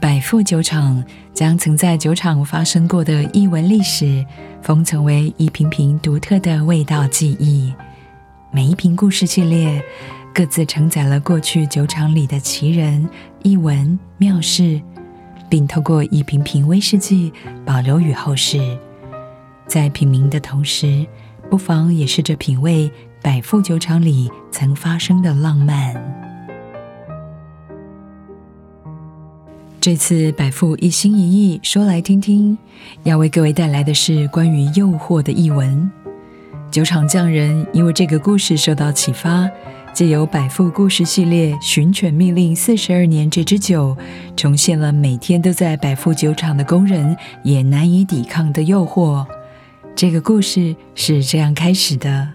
百富酒厂将曾在酒厂发生过的异闻历史封存为一瓶瓶独特的味道记忆。每一瓶故事系列各自承载了过去酒厂里的奇人、异闻、妙事，并透过一瓶瓶威士忌保留与后世。在品茗的同时，不妨也试着品味百富酒厂里曾发生的浪漫。这次百富一心一意说来听听，要为各位带来的是关于诱惑的译文。酒厂匠人因为这个故事受到启发，借由百富故事系列《寻犬密令四十二年》这支酒，重现了每天都在百富酒厂的工人也难以抵抗的诱惑。这个故事是这样开始的：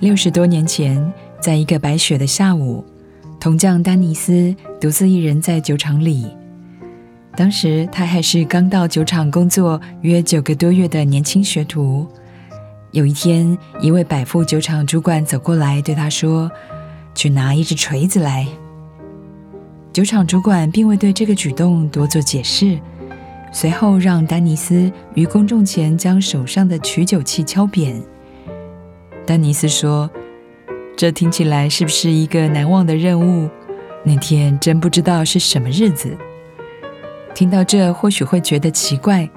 六十多年前，在一个白雪的下午。铜匠丹尼斯独自一人在酒厂里。当时他还是刚到酒厂工作约九个多月的年轻学徒。有一天，一位百富酒厂主管走过来对他说：“去拿一只锤子来。”酒厂主管并未对这个举动多做解释，随后让丹尼斯于公众前将手上的取酒器敲扁。丹尼斯说。这听起来是不是一个难忘的任务？那天真不知道是什么日子。听到这，或许会觉得奇怪，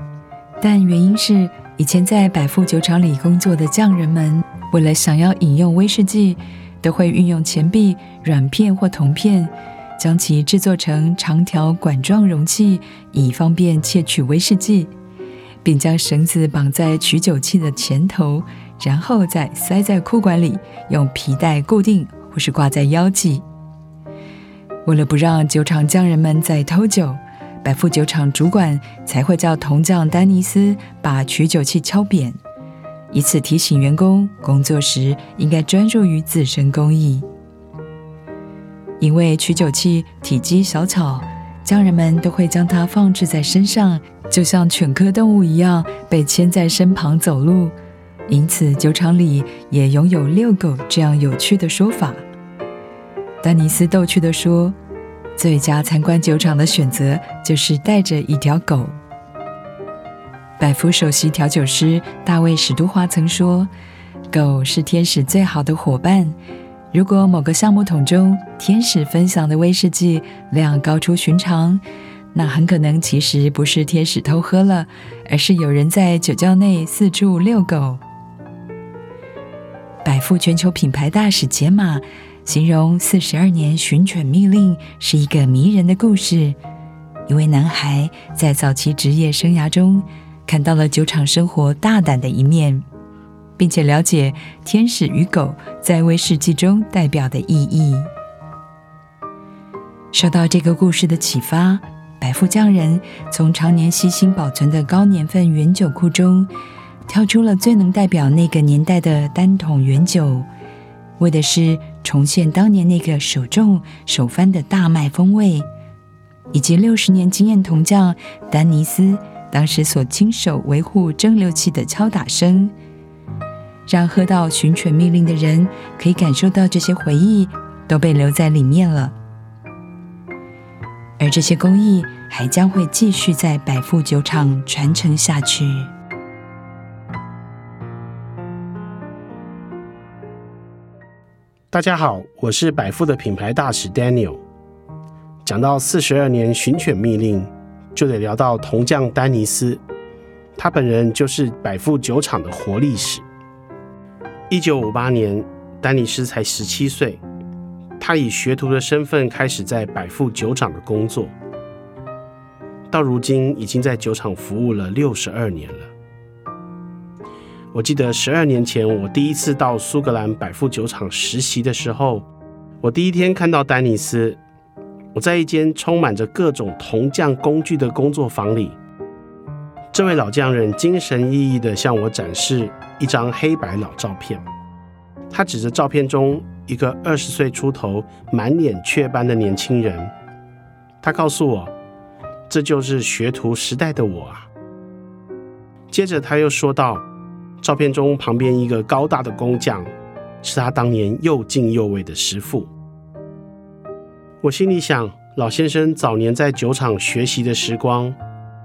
但原因是以前在百富酒厂里工作的匠人们，为了想要饮用威士忌，都会运用钱币、软片或铜片，将其制作成长条管状容器，以方便窃取威士忌，并将绳子绑在取酒器的前头。然后再塞在裤管里，用皮带固定，或是挂在腰际。为了不让酒厂匠人们再偷酒，百富酒厂主管才会叫铜匠丹尼斯把取酒器敲扁，以此提醒员工工作时应该专注于自身工艺。因为取酒器体积小巧，匠人们都会将它放置在身上，就像犬科动物一样被牵在身旁走路。因此，酒厂里也拥有遛狗这样有趣的说法。丹尼斯逗趣地说：“最佳参观酒厂的选择就是带着一条狗。”百富首席调酒师大卫史都华曾说：“狗是天使最好的伙伴。如果某个橡木桶中天使分享的威士忌量高出寻常，那很可能其实不是天使偷喝了，而是有人在酒窖内四处遛狗。”百富全球品牌大使杰玛形容《四十二年寻犬密令》是一个迷人的故事。一位男孩在早期职业生涯中看到了酒厂生活大胆的一面，并且了解天使与狗在威士忌中代表的意义。受到这个故事的启发，百富匠人从常年悉心保存的高年份原酒库中。挑出了最能代表那个年代的单桶原酒，为的是重现当年那个手重手翻的大麦风味，以及六十年经验铜匠丹尼斯当时所亲手维护蒸馏器的敲打声，让喝到寻犬命令的人可以感受到这些回忆都被留在里面了。而这些工艺还将会继续在百富酒厂传承下去。大家好，我是百富的品牌大使 Daniel。讲到四十二年寻犬密令，就得聊到铜匠丹尼斯，他本人就是百富酒厂的活历史。一九五八年，丹尼斯才十七岁，他以学徒的身份开始在百富酒厂的工作，到如今已经在酒厂服务了六十二年了。我记得十二年前，我第一次到苏格兰百富酒厂实习的时候，我第一天看到丹尼斯，我在一间充满着各种铜匠工具的工作坊里，这位老匠人精神奕奕地向我展示一张黑白老照片，他指着照片中一个二十岁出头、满脸雀斑的年轻人，他告诉我，这就是学徒时代的我啊。接着他又说道。照片中旁边一个高大的工匠，是他当年又敬又畏的师傅。我心里想，老先生早年在酒厂学习的时光，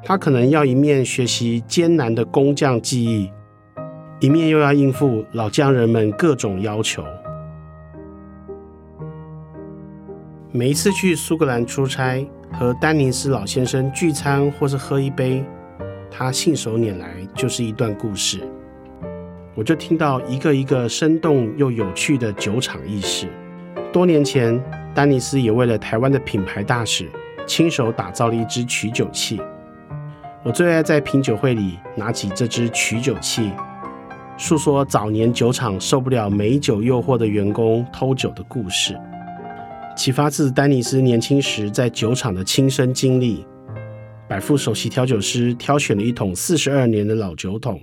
他可能要一面学习艰难的工匠技艺，一面又要应付老匠人们各种要求。每一次去苏格兰出差，和丹尼斯老先生聚餐或是喝一杯，他信手拈来就是一段故事。我就听到一个一个生动又有趣的酒厂軼事。多年前，丹尼斯也为了台湾的品牌大使，亲手打造了一支取酒器。我最爱在品酒会里拿起这支取酒器，诉说早年酒厂受不了美酒诱惑的员工偷酒的故事。启发自丹尼斯年轻时在酒厂的亲身经历，百富首席调酒师挑选了一桶四十二年的老酒桶，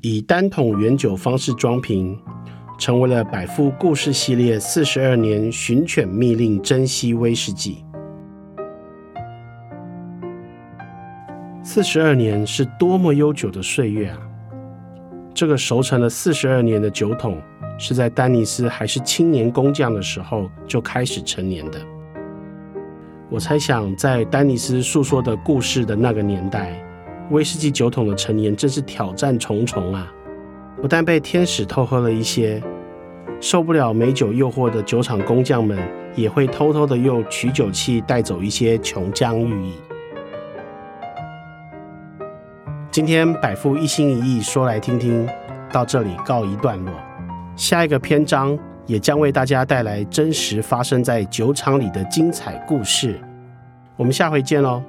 以单桶原酒方式装瓶，成为了百富故事系列四十二年寻犬密令珍稀威士忌。四十二年是多么悠久的岁月啊！这个熟成了四十二年的酒桶。是在丹尼斯还是青年工匠的时候就开始陈年的。我猜想，在丹尼斯诉说的故事的那个年代，威士忌酒桶的陈年真是挑战重重啊！不但被天使偷喝了一些，受不了美酒诱惑的酒厂工匠们，也会偷偷的用取酒器带走一些琼浆玉液。今天百富一心一意说来听听，到这里告一段落。下一个篇章也将为大家带来真实发生在酒厂里的精彩故事。我们下回见喽。